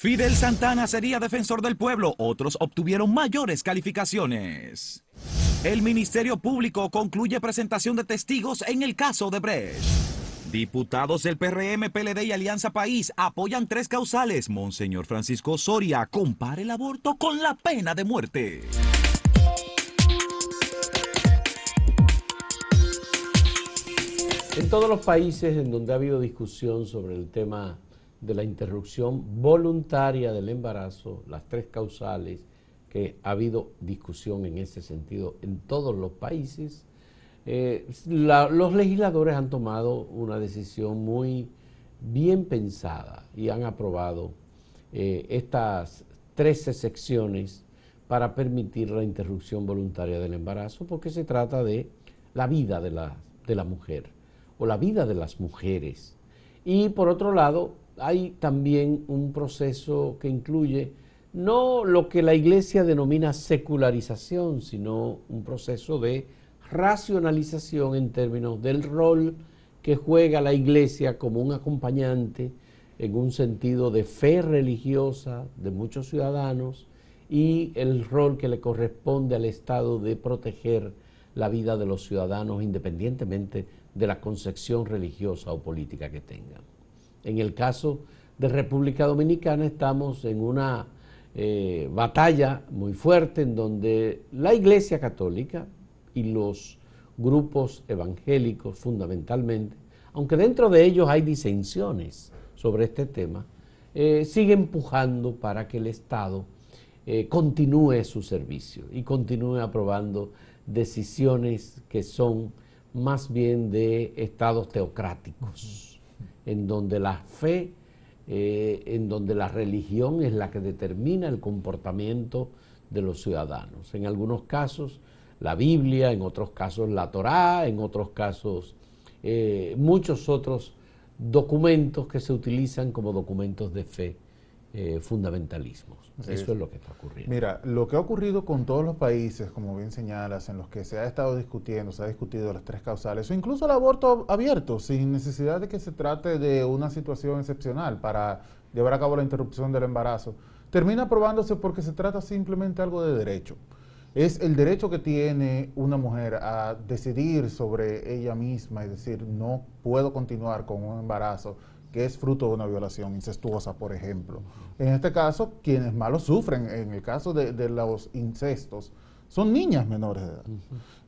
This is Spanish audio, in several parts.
Fidel Santana sería defensor del pueblo, otros obtuvieron mayores calificaciones. El Ministerio Público concluye presentación de testigos en el caso de Brecht. Diputados del PRM, PLD y Alianza País apoyan tres causales. Monseñor Francisco Soria compara el aborto con la pena de muerte. En todos los países en donde ha habido discusión sobre el tema de la interrupción voluntaria del embarazo, las tres causales, que ha habido discusión en ese sentido en todos los países, eh, los legisladores han tomado una decisión muy bien pensada y han aprobado eh, estas 13 secciones para permitir la interrupción voluntaria del embarazo, porque se trata de la vida de la, de la mujer o la vida de las mujeres. Y por otro lado, hay también un proceso que incluye no lo que la iglesia denomina secularización, sino un proceso de racionalización en términos del rol que juega la iglesia como un acompañante en un sentido de fe religiosa de muchos ciudadanos y el rol que le corresponde al Estado de proteger la vida de los ciudadanos independientemente de la concepción religiosa o política que tengan. En el caso de República Dominicana estamos en una eh, batalla muy fuerte en donde la Iglesia Católica y los grupos evangélicos fundamentalmente, aunque dentro de ellos hay disensiones sobre este tema, eh, sigue empujando para que el Estado eh, continúe su servicio y continúe aprobando decisiones que son más bien de estados teocráticos, en donde la fe, eh, en donde la religión es la que determina el comportamiento de los ciudadanos. En algunos casos la Biblia, en otros casos la Torá, en otros casos eh, muchos otros documentos que se utilizan como documentos de fe eh, fundamentalismos. Eso es lo que está ocurriendo. Mira, lo que ha ocurrido con todos los países, como bien señalas, en los que se ha estado discutiendo, se ha discutido las tres causales, o incluso el aborto abierto, sin necesidad de que se trate de una situación excepcional para llevar a cabo la interrupción del embarazo, termina aprobándose porque se trata simplemente algo de derecho. Es el derecho que tiene una mujer a decidir sobre ella misma y decir, no puedo continuar con un embarazo que es fruto de una violación incestuosa, por ejemplo. En este caso, quienes más lo sufren, en el caso de, los incestos, son niñas menores de edad.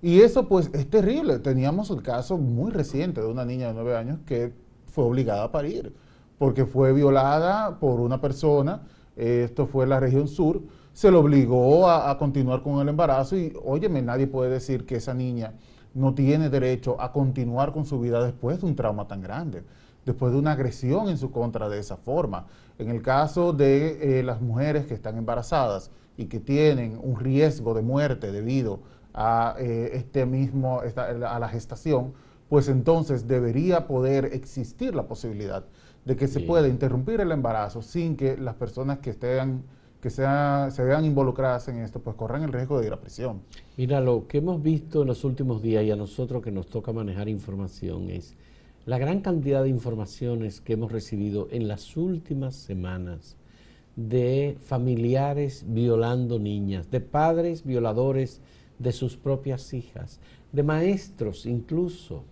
Y eso pues es terrible. Teníamos el caso muy reciente de una niña de nueve años que fue obligada a parir, porque fue violada por una persona, esto fue en la región sur, se le obligó a, a continuar con el embarazo y, óyeme, nadie puede decir que esa niña no tiene derecho a continuar con su vida después de un trauma tan grande después de una agresión en su contra de esa forma. En el caso de eh, las mujeres que están embarazadas y que tienen un riesgo de muerte debido a eh, este mismo a la gestación, pues entonces debería poder existir la posibilidad de que se pueda interrumpir el embarazo sin que las personas que estén que sea, se vean involucradas en esto, pues corran el riesgo de ir a prisión. Mira, lo que hemos visto en los últimos días y a nosotros que nos toca manejar información es la gran cantidad de informaciones que hemos recibido en las últimas semanas de familiares violando niñas, de padres violadores de sus propias hijas, de maestros incluso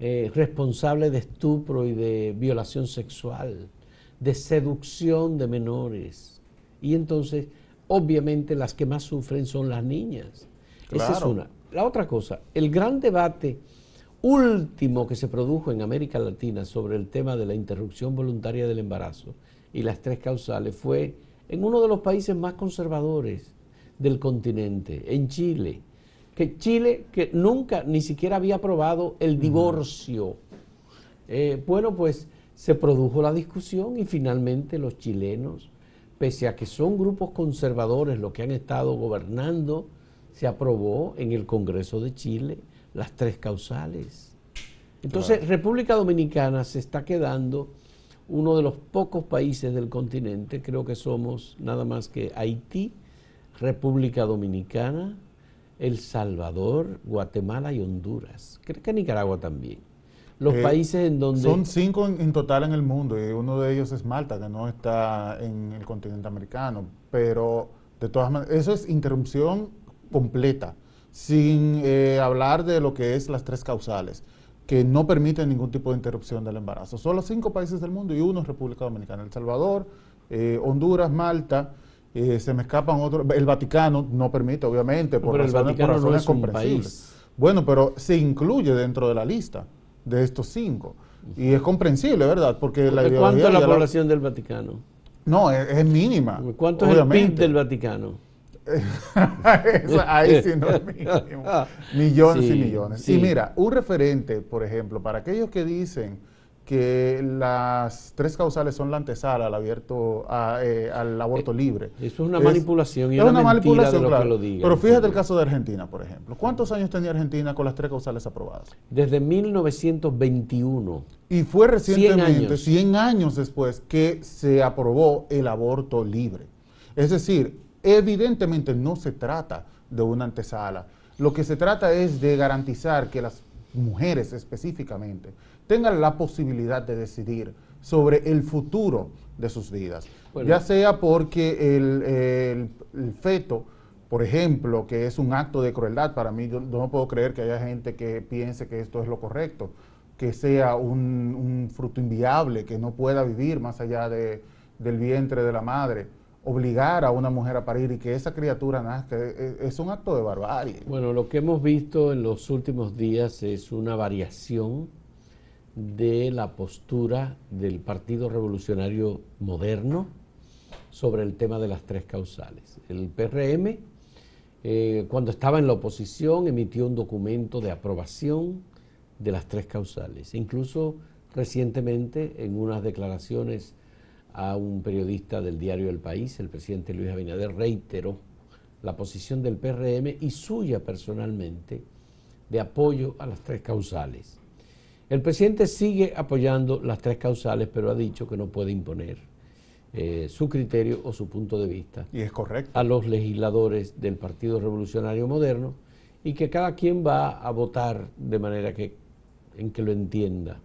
eh, responsables de estupro y de violación sexual, de seducción de menores. Y entonces, obviamente, las que más sufren son las niñas. Esa es una. La otra cosa, el gran debate último que se produjo en América Latina sobre el tema de la interrupción voluntaria del embarazo y las tres causales fue en uno de los países más conservadores del continente, en Chile. Que Chile, que nunca ni siquiera había aprobado el divorcio. Eh, bueno, pues se produjo la discusión y finalmente los chilenos, pese a que son grupos conservadores los que han estado gobernando, se aprobó en el Congreso de Chile las tres causales. Entonces, República Dominicana se está quedando uno de los pocos países del continente, creo que somos nada más que Haití, República Dominicana, El Salvador, Guatemala y Honduras. Creo que Nicaragua también. los eh, países en donde... Son cinco en, total en el mundo y uno de ellos es Malta, que no está en el continente americano. Pero de todas maneras, eso es interrupción completa, sin eh, hablar de lo que es las tres causales, que no permiten ningún tipo de interrupción del embarazo. Son los cinco países del mundo y uno es República Dominicana. El Salvador, eh, Honduras, Malta, se me escapan otros. El Vaticano no permite, obviamente, por razones, por razones comprensibles. Bueno, pero se incluye dentro de la lista de estos cinco. Y es comprensible, ¿verdad? Porque la ¿Cuánto es la población del Vaticano? No, es, mínima. ¿Cuánto es el PIB del Vaticano? ahí sí no es mínimo. Millones y millones. Y mira, un referente, por ejemplo, para aquellos que dicen que las tres causales son la antesala al abierto eh, al aborto eh, libre. Eso es una manipulación y es una, manipulación, de lo que lo diga. Pero fíjate el caso de Argentina, por ejemplo. ¿Cuántos años tenía Argentina con las tres causales aprobadas? Desde 1921. Y fue recientemente, 100 años, después, que se aprobó el aborto libre. Es decir, evidentemente no se trata de una antesala. Lo que se trata es de garantizar que las mujeres específicamente tengan la posibilidad de decidir sobre el futuro de sus vidas. Ya sea porque el, feto, por ejemplo, que es un acto de crueldad, para mí yo, no puedo creer que haya gente que piense que esto es lo correcto, que sea un, fruto inviable, que no pueda vivir más allá de, del vientre de la madre obligar a una mujer a parir y que esa criatura nazca, es, es, un acto de barbarie. Bueno, lo que hemos visto en los últimos días es una variación de la postura del Partido Revolucionario Moderno sobre el tema de las tres causales. El PRM, eh, cuando estaba en la oposición, emitió un documento de aprobación de las tres causales. Incluso recientemente, en unas declaraciones a un periodista del diario El País, el presidente Luis Abinader reiteró la posición del PRM y suya personalmente de apoyo a las tres causales. El presidente sigue apoyando las tres causales, pero ha dicho que no puede imponer eh, su criterio o su punto de vista. Y es correcto. A los legisladores del Partido Revolucionario Moderno y que cada quien va a votar de manera que, en que lo entienda.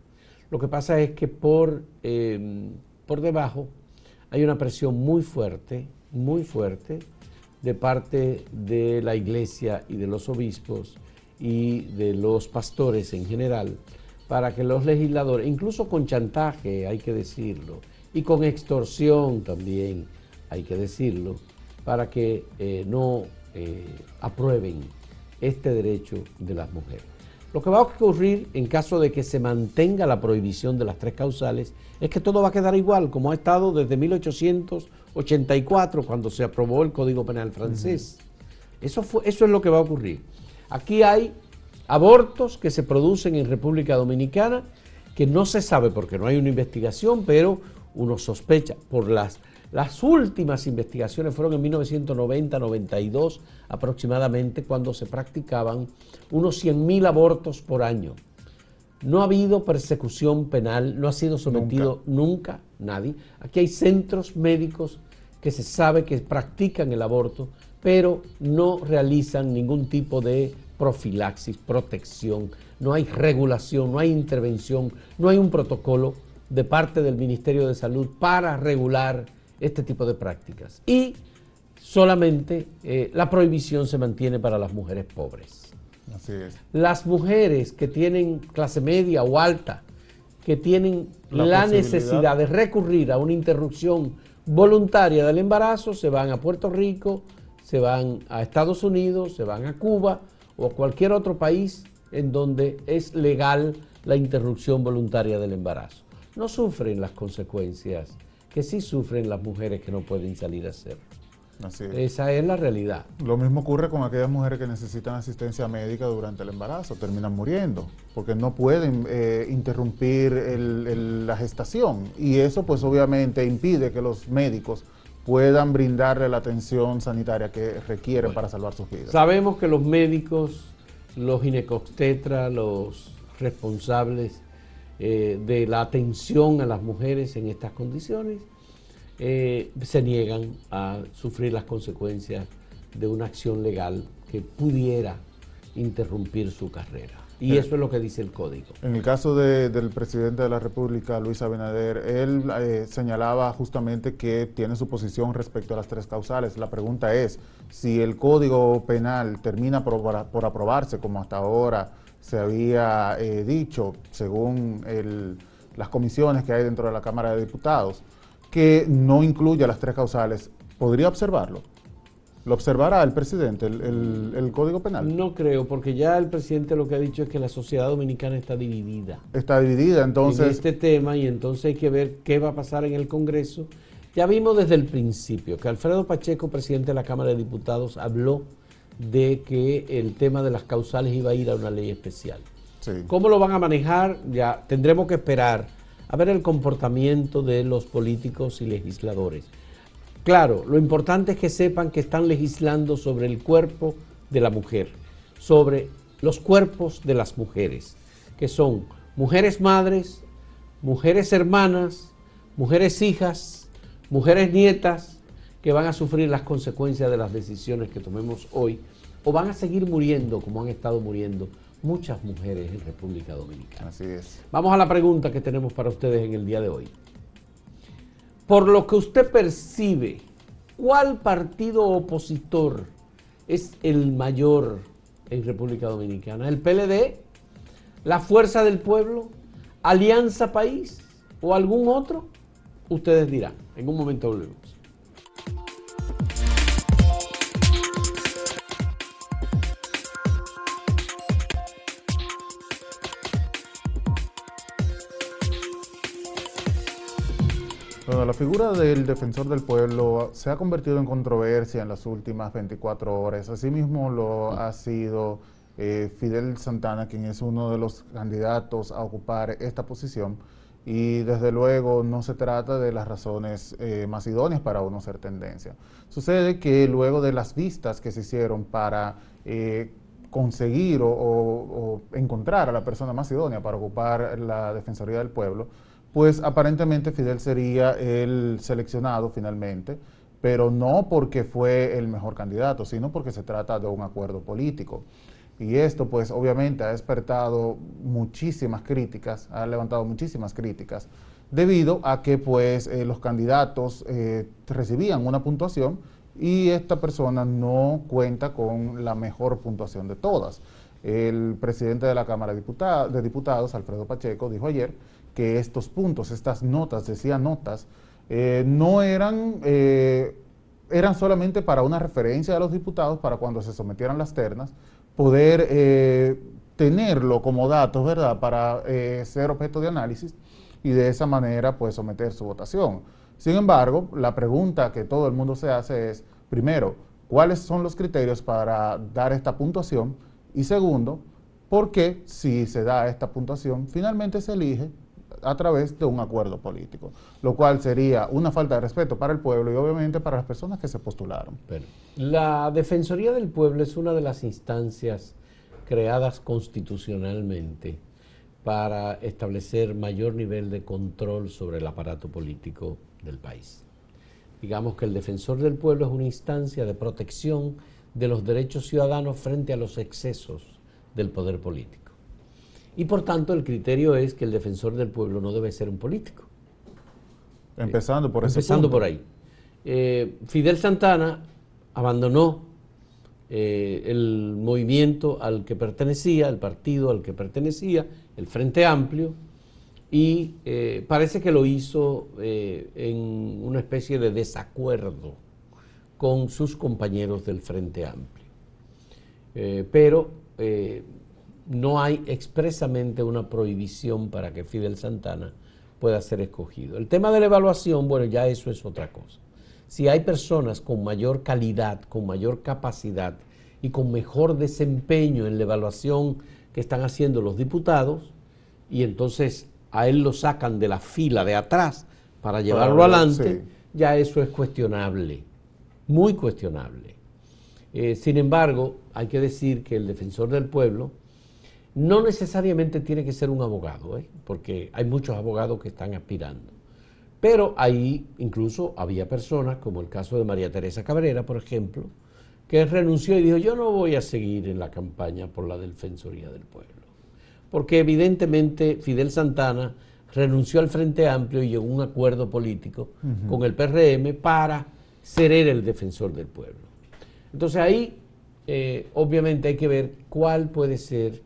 Lo que pasa es que por, em, por debajo hay una presión muy fuerte, muy fuerte, de parte de la iglesia y de los obispos y de los pastores en general para que los legisladores, incluso con chantaje, hay que decirlo, y con extorsión también, hay que decirlo, para que eh, no eh, aprueben este derecho de las mujeres. Lo que va a ocurrir en caso de que se mantenga la prohibición de las tres causales es que todo va a quedar igual, como ha estado desde 1884, cuando se aprobó el Código Penal francés. eso, fue, eso es lo que va a ocurrir. Aquí hay abortos que se producen en República Dominicana, que no se sabe porque no hay una investigación, pero uno sospecha por las, las últimas investigaciones fueron en 1990-92 aproximadamente, cuando se practicaban unos 100.000 abortos por año. No ha habido persecución penal, no ha sido sometido nunca. nunca nadie. Aquí hay centros médicos que se sabe que practican el aborto, pero no realizan ningún tipo de profilaxis, protección, no hay regulación, no hay intervención, no hay un protocolo de parte del Ministerio de Salud para regular este tipo de prácticas. Y solamente eh, la prohibición se mantiene para las mujeres pobres. Así es. Las mujeres que tienen clase media o alta, que tienen la necesidad de recurrir a una interrupción voluntaria del embarazo, se van a Puerto Rico, se van a Estados Unidos, se van a Cuba o cualquier otro país en donde es legal la interrupción voluntaria del embarazo. No sufren las consecuencias que sí sufren las mujeres que no pueden salir a hacerlo. Esa es la realidad. Lo mismo ocurre con aquellas mujeres que necesitan asistencia médica durante el embarazo, terminan muriendo, porque no pueden eh, interrumpir la gestación. Y eso pues obviamente impide que los médicos puedan brindarle la atención sanitaria que requieren para salvar sus vidas. Sabemos que los médicos, los ginecobstetras, los responsables eh, de la atención a las mujeres en estas condiciones, eh, se niegan a sufrir las consecuencias de una acción legal que pudiera interrumpir su carrera. Y eso es lo que dice el código. En el caso del presidente de la República, Luis Abinader, él eh, señalaba justamente que tiene su posición respecto a las tres causales. La pregunta es, si el código penal termina por, aprobarse, como hasta ahora se había eh, dicho, según las comisiones que hay dentro de la Cámara de Diputados, que no incluya las tres causales, ¿podría observarlo? ¿Lo observará el presidente, el, Código Penal? No creo, porque ya el presidente lo que ha dicho es que la sociedad dominicana está dividida. Está dividida, entonces... En este tema, y entonces hay que ver qué va a pasar en el Congreso. Ya vimos desde el principio que Alfredo Pacheco, presidente de la Cámara de Diputados, habló de que el tema de las causales iba a ir a una ley especial. ¿Cómo lo van a manejar? Ya tendremos que esperar a ver el comportamiento de los políticos y legisladores. Claro, lo importante es que sepan que están legislando sobre el cuerpo de la mujer, sobre los cuerpos de las mujeres, que son mujeres madres, mujeres hermanas, mujeres hijas, mujeres nietas, que van a sufrir las consecuencias de las decisiones que tomemos hoy, o van a seguir muriendo como han estado muriendo muchas mujeres en República Dominicana. Así es. Vamos a la pregunta que tenemos para ustedes en el día de hoy por lo que usted percibe, ¿cuál partido opositor es el mayor en República Dominicana? ¿El PLD? ¿La Fuerza del Pueblo? ¿Alianza País? ¿O algún otro? Ustedes dirán. En un momento volvemos. La figura del defensor del pueblo se ha convertido en controversia en las últimas 24 horas. Asimismo lo ha sido eh, Fidel Santana, quien es uno de los candidatos a ocupar esta posición. Y desde luego no se trata de las razones eh, más idóneas para uno ser tendencia. Sucede que luego de las vistas que se hicieron para eh, conseguir o encontrar a la persona más idónea para ocupar la Defensoría del Pueblo, pues aparentemente Fidel sería el seleccionado finalmente, pero no porque fue el mejor candidato, sino porque se trata de un acuerdo político. Y esto pues obviamente ha despertado muchísimas críticas, ha levantado muchísimas críticas, debido a que pues eh, los candidatos eh, recibían una puntuación y esta persona no cuenta con la mejor puntuación de todas. El presidente de la Cámara de Diputados, Alfredo Pacheco, dijo ayer que estos puntos, estas notas, decía notas, eh, no eran, eh, eran solamente para una referencia de los diputados para cuando se sometieran las ternas, poder eh, tenerlo como datos, ¿verdad?, para ser objeto de análisis y de esa manera, pues, someter su votación. Sin embargo, la pregunta que todo el mundo se hace es, primero, ¿cuáles son los criterios para dar esta puntuación? Y segundo, ¿por qué si se da esta puntuación, finalmente se elige a través de un acuerdo político, lo cual sería una falta de respeto para el pueblo y obviamente para las personas que se postularon. la Defensoría del Pueblo es una de las instancias creadas constitucionalmente para establecer mayor nivel de control sobre el aparato político del país. Digamos que el defensor del pueblo es una instancia de protección de los derechos ciudadanos frente a los excesos del poder político. Y por tanto el criterio es que el defensor del pueblo no debe ser un político. Empezando por ese Empezando por ahí. Eh, Fidel Santana abandonó eh, el movimiento al que pertenecía, el partido al que pertenecía, el Frente Amplio, y eh, parece que lo hizo en una especie de desacuerdo con sus compañeros del Frente Amplio. pero no hay expresamente una prohibición para que Fidel Santana pueda ser escogido. El tema de la evaluación, bueno, ya eso es otra cosa. Si hay personas con mayor calidad, con mayor capacidad y con mejor desempeño en la evaluación que están haciendo los diputados, y entonces a él lo sacan de la fila de atrás para llevarlo adelante, ya eso es cuestionable, muy cuestionable. Eh, sin embargo, hay que decir que el defensor del pueblo, no necesariamente tiene que ser un abogado, ¿eh? porque hay muchos abogados que están aspirando. Pero ahí incluso había personas, como el caso de María Teresa Cabrera, por ejemplo, que renunció y dijo, yo no voy a seguir en la campaña por la Defensoría del Pueblo. porque evidentemente Fidel Santana renunció al Frente Amplio y llegó a un acuerdo político con el PRM para ser él el defensor del pueblo. Entonces ahí eh, obviamente hay que ver cuál puede ser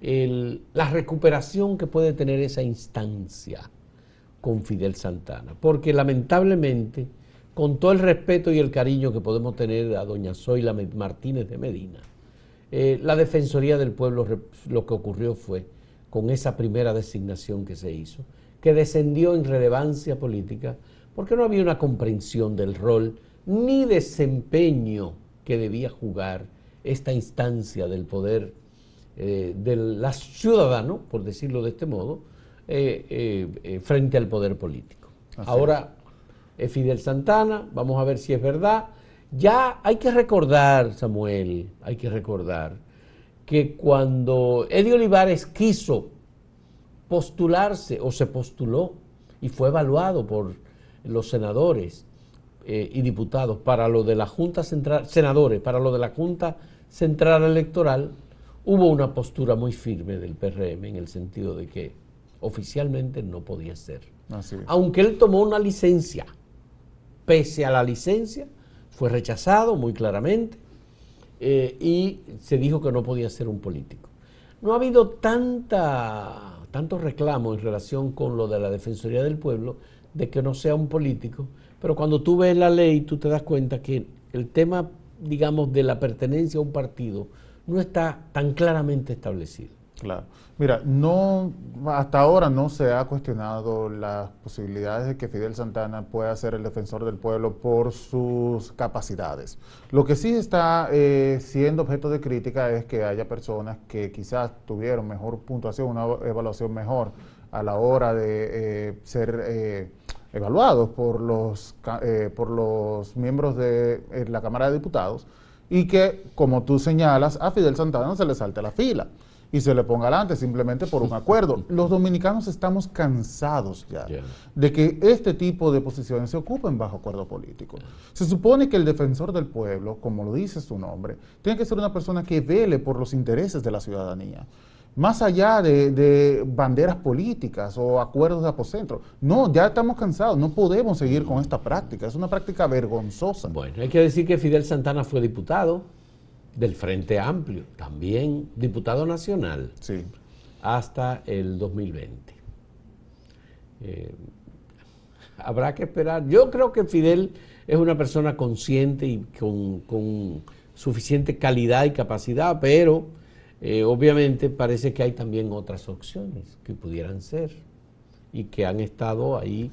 la recuperación que puede tener esa instancia con Fidel Santana, porque lamentablemente, con todo el respeto y el cariño que podemos tener a doña Zoila Martínez de Medina, eh, la Defensoría del Pueblo lo que ocurrió fue, con esa primera designación que se hizo, que descendió en relevancia política, porque no había una comprensión del rol ni desempeño que debía jugar esta instancia del poder eh, del ciudadano, por decirlo de este modo, eh, eh, frente al poder político. Ahora es Fidel Santana, vamos a ver si es verdad. Ya hay que recordar, Samuel, hay que recordar que cuando Eddie Olivares quiso postularse o se postuló y fue evaluado por los senadores y diputados para lo de la Junta Central, senadores, para lo de la Junta Central Electoral, hubo una postura muy firme del PRM en el sentido de que oficialmente no podía ser. Aunque él tomó una licencia, pese a la licencia, fue rechazado muy claramente eh, y se dijo que no podía ser un político. No ha habido tanta, tanto reclamo en relación con lo de la Defensoría del Pueblo de que no sea un político, pero cuando tú ves la ley tú te das cuenta que el tema, digamos, de la pertenencia a un partido no está tan claramente establecido. Claro. Mira, no, hasta ahora no se ha cuestionado las posibilidades de que Fidel Santana pueda ser el defensor del pueblo por sus capacidades. Lo que sí está eh, siendo objeto de crítica es que haya personas que quizás tuvieron mejor puntuación, una evaluación mejor a la hora de eh, ser eh, evaluados por los, por los miembros de la Cámara de Diputados y que, como tú señalas, a Fidel Santana se le salte la fila y se le ponga adelante simplemente por un acuerdo. Los dominicanos estamos cansados ya de que este tipo de posiciones se ocupen bajo acuerdo político. Se supone que el defensor del pueblo, como lo dice su nombre, tiene que ser una persona que vele por los intereses de la ciudadanía más allá de, banderas políticas o acuerdos de apocentro. No, ya estamos cansados, no podemos seguir con esta práctica, es una práctica vergonzosa. Bueno, hay que decir que Fidel Santana fue diputado del Frente Amplio, también diputado nacional, sí. hasta el 2020. Eh, habrá que esperar. Yo creo que Fidel es una persona consciente y con, con suficiente calidad y capacidad, pero eh, obviamente parece que hay también otras opciones que pudieran ser y que han estado ahí,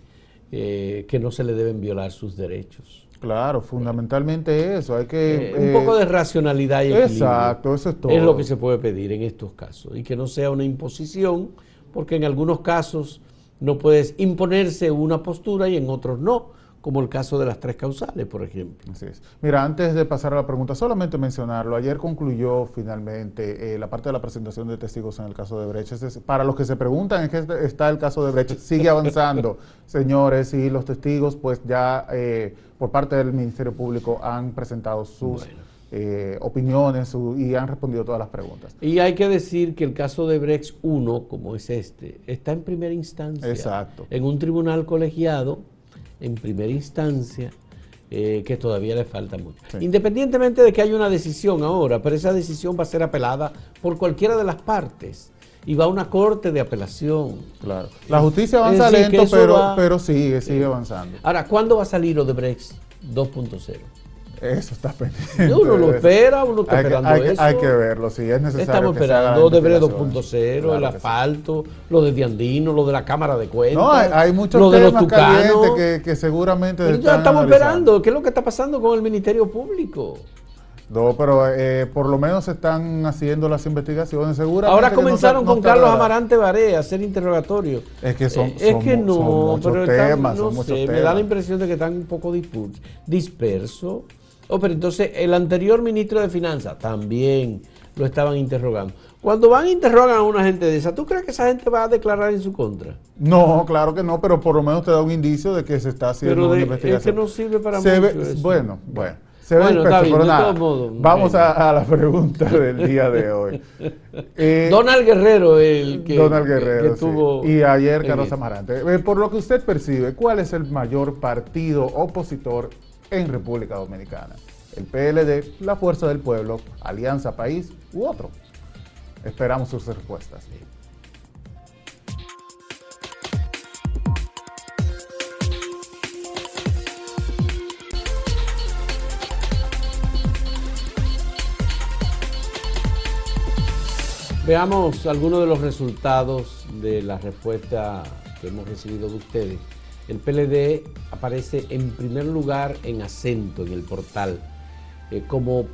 eh, que no se le deben violar sus derechos. Claro, fundamentalmente eso, hay que... Eh, un poco de racionalidad y Exacto, eso es todo. Es lo que se puede pedir en estos casos y que no sea una imposición, porque en algunos casos no puedes imponerse una postura y en otros no como el caso de las tres causales, por ejemplo. Así es. Mira, antes de pasar a la pregunta, solamente mencionarlo, ayer concluyó finalmente eh, la parte de la presentación de testigos en el caso de Brecht. para los que se preguntan en qué está el caso de Brecht, sigue avanzando, señores, y los testigos pues ya eh, por parte del Ministerio Público han presentado sus... Eh, opiniones y han respondido todas las preguntas. Y hay que decir que el caso de Brecht 1, como es este, está en primera instancia. Exacto. En un tribunal colegiado en primera instancia eh, que todavía le falta mucho. Independientemente de que haya una decisión ahora, pero esa decisión va a ser apelada por cualquiera de las partes y va a una corte de apelación. Claro. La justicia avanza lento, pero, pero sigue, sigue avanzando. Ahora, ¿cuándo va a salir Odebrecht 2.0 eso está pendiente. Uno lo espera, uno está esperando eso. Hay que verlo, sí, es necesario. Estamos esperando Odebrecht 2.0, el asfalto, lo de Diandino, lo de la Cámara de Cuentas. No, hay, muchos lo temas de calientes que, que, seguramente. Pero estamos esperando. ¿Qué es lo que está pasando con el Ministerio Público? No, pero eh, por lo menos están haciendo las investigaciones. Seguramente Ahora comenzaron con Carlos Amarante Baré a hacer interrogatorios. Es que son, eh, es que no, pero temas, no sé, Me da la impresión de que están un poco dispersos. Oh, pero entonces el anterior ministro de Finanzas también lo estaban interrogando. Cuando van a interrogar a una gente de esa, ¿tú crees que esa gente va a declarar en su contra? No, claro que no, pero por lo menos te da un indicio de que se está haciendo una investigación. Es que no sirve para mucho Bueno, bueno. Se ve disperso, nada. Vamos a, la pregunta del día de hoy. Eh, Donald Guerrero, el que, Donald Guerrero, tuvo. Y ayer Carlos Amarante. Eh, por lo que usted percibe, ¿cuál es el mayor partido opositor en República Dominicana? ¿El PLD, la Fuerza del Pueblo, Alianza País u otro? Esperamos sus respuestas. Veamos algunos de los resultados de la respuesta que hemos recibido de ustedes. El PLD aparece en primer lugar en acento en el portal eh, como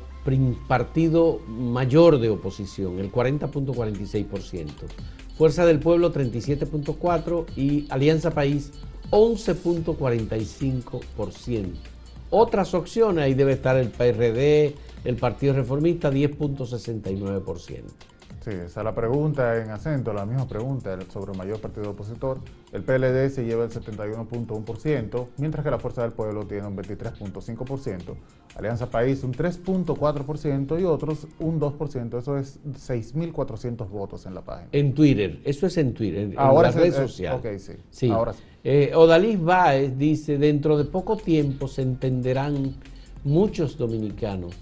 partido mayor de oposición, el 40.46%. Fuerza del Pueblo 37.4% y Alianza País 11.45%. Otras opciones, ahí debe estar el PRD, el Partido Reformista 10.69%. Sí, esa es la pregunta en acento, la misma pregunta sobre el mayor partido opositor. El PLD se lleva el 71.1%, mientras que la Fuerza del Pueblo tiene un 23.5%, Alianza País un 3.4% y otros un 2%. Eso es 6.400 votos en la página. En Twitter, eso es en Twitter, en Ahora las redes sociales. Ok, sí. sí. Ahora sí. Eh, Odalís Báez dice, dentro de poco tiempo se entenderán muchos dominicanos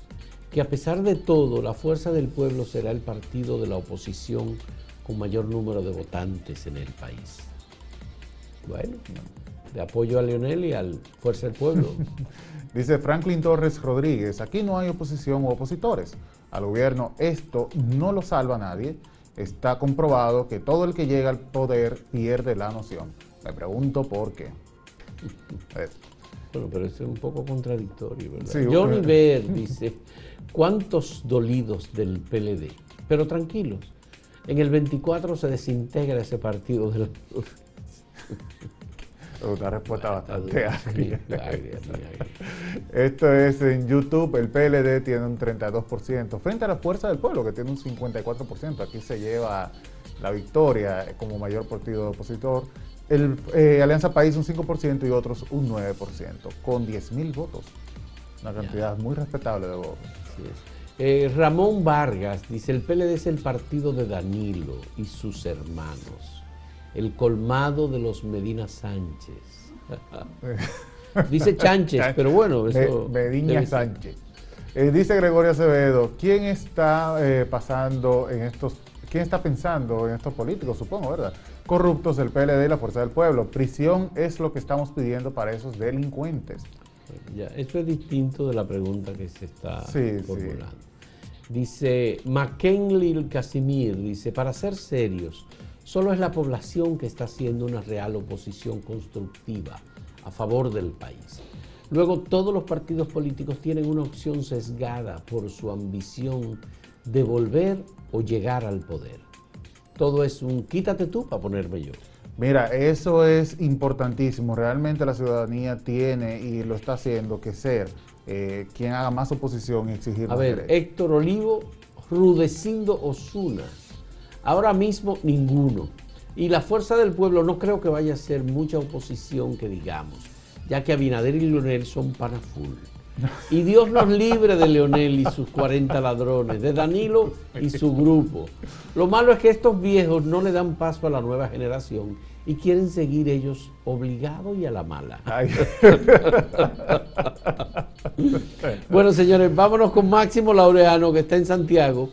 que a pesar de todo, la Fuerza del Pueblo será el partido de la oposición con mayor número de votantes en el país. Bueno, de apoyo a Leonel y al Fuerza del Pueblo. Dice Franklin Torres Rodríguez, aquí no hay oposición u opositores. Al gobierno esto no lo salva a nadie. Está comprobado que todo el que llega al poder pierde la noción. Me pregunto por qué. Bueno, pero eso es un poco contradictorio, ¿verdad? Johnny Ver dice, ¿cuántos dolidos del PLD? Pero tranquilos, en el 24 se desintegra ese partido del... Una respuesta bastante agria. Esto es en YouTube, el PLD tiene un 32%, frente a la Fuerza del Pueblo, que tiene un 54%. Aquí se lleva la victoria como mayor partido opositor el eh, Alianza País un 5% y otros un 9%, con 10.000 votos. Una cantidad muy respetable de votos. Eh, Ramón Vargas dice, el PLD es el partido de Danilo y sus hermanos, el colmado de los Medina Sánchez. dice Chánchez, pero bueno, eso... Medina Sánchez. Eh, dice Gregorio Acevedo, ¿quién está pasando en estos, quién está pensando en estos políticos, supongo, verdad? Corruptos del PLD y la Fuerza del Pueblo. Prisión es lo que estamos pidiendo para esos delincuentes. Ya, esto es distinto de la pregunta que se está formulando. Dice McKinley Casimir, dice, para ser serios, solo es la población que está haciendo una real oposición constructiva a favor del país. Luego todos los partidos políticos tienen una opción sesgada por su ambición de volver o llegar al poder todo es un quítate tú para ponerme yo. Mira, eso es importantísimo. Realmente la ciudadanía tiene y lo está haciendo que ser eh, quien haga más oposición y exigir A ver, Héctor Olivo, Rudecindo Osuna. Ahora mismo ninguno. Y la fuerza del pueblo no creo que vaya a ser mucha oposición que digamos, ya que Abinader y Leonel son para full. Y Dios nos libre de Leonel y sus 40 ladrones, de Danilo y su grupo. Lo malo es que estos viejos no le dan paso a la nueva generación y quieren seguir ellos obligados y a la mala. bueno, señores, vámonos con Máximo Laureano, que está en Santiago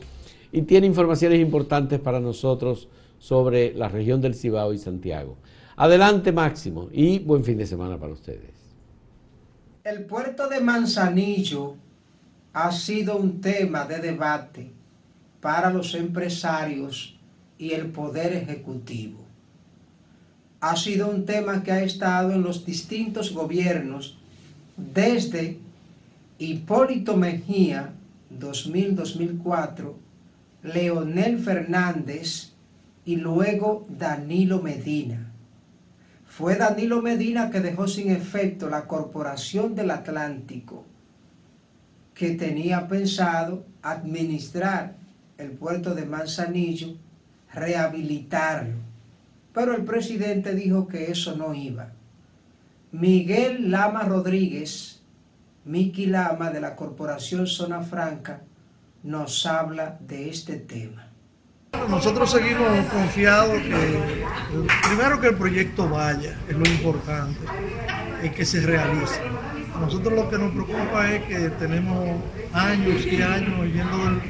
y tiene informaciones importantes para nosotros sobre la región del Cibao y Santiago. Adelante, Máximo, y buen fin de semana para ustedes. El puerto de Manzanillo ha sido un tema de debate para los empresarios y el poder ejecutivo. Ha sido un tema que ha estado en los distintos gobiernos desde Hipólito Mejía, 2000-2004, Leonel Fernández y luego Danilo Medina. Fue Danilo Medina que dejó sin efecto la Corporación del Atlántico, que tenía pensado administrar el puerto de Manzanillo, rehabilitarlo. Pero el presidente dijo que eso no iba. Miguel Lama Rodríguez, Miki Lama de la Corporación Zona Franca nos habla de este tema. Nosotros seguimos confiados que, primero que el proyecto vaya, es lo importante, y que se realice. Nosotros lo que nos preocupa es que tenemos años y años oyendo del,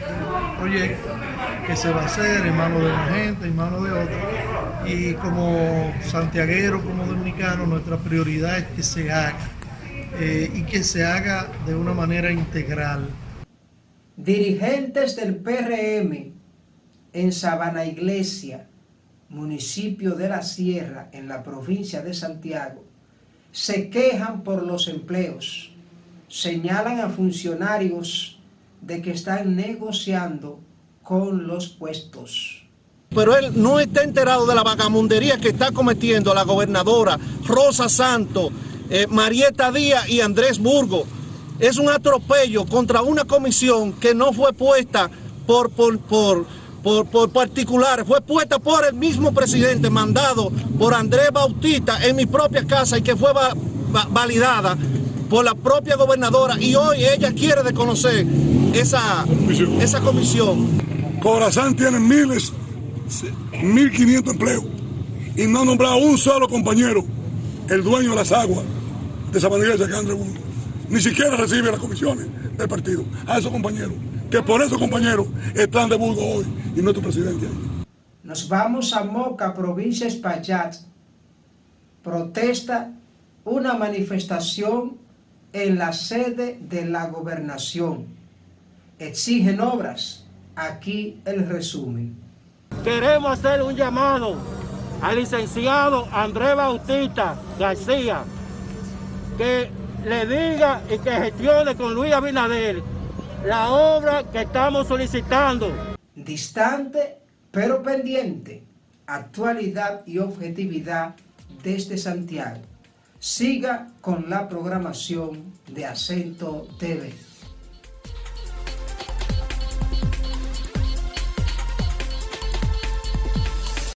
proyecto que se va a hacer en manos de una gente, en manos de otra, y como santiaguero, como dominicano, nuestra prioridad es que se haga eh, y que se haga de una manera integral. Dirigentes del PRM en Sabana Iglesia, municipio de la Sierra, en la provincia de Santiago, se quejan por los empleos, señalan a funcionarios de que están negociando con los puestos. Pero él no está enterado de la vagamundería que está cometiendo la gobernadora Rosa Santo, eh, Marieta Díaz y Andrés Burgo. Es un atropello contra una comisión que no fue puesta por, por, por por, por particulares, fue puesta por el mismo presidente, mandado por Andrés Bautista en mi propia casa y que fue validada por la propia gobernadora y hoy ella quiere desconocer esa comisión. Esa comisión. Corazán tiene miles, mil quinientos empleos y no ha nombrado un solo compañero, el dueño de las aguas de Sabanilla de Andrés Ni siquiera recibe las comisiones del partido a esos compañeros que por eso, compañeros, están de Burgos hoy y nuestro presidente Nos vamos a Moca, provincia de Espaillat. Protesta una manifestación en la sede de la gobernación. Exigen obras. Aquí el resumen. Queremos hacer un llamado al licenciado Andrés Bautista García que le diga y que gestione con Luis Abinader la obra que estamos solicitando. Distante pero pendiente, actualidad y objetividad desde Santiago. Siga con la programación de Acento TV.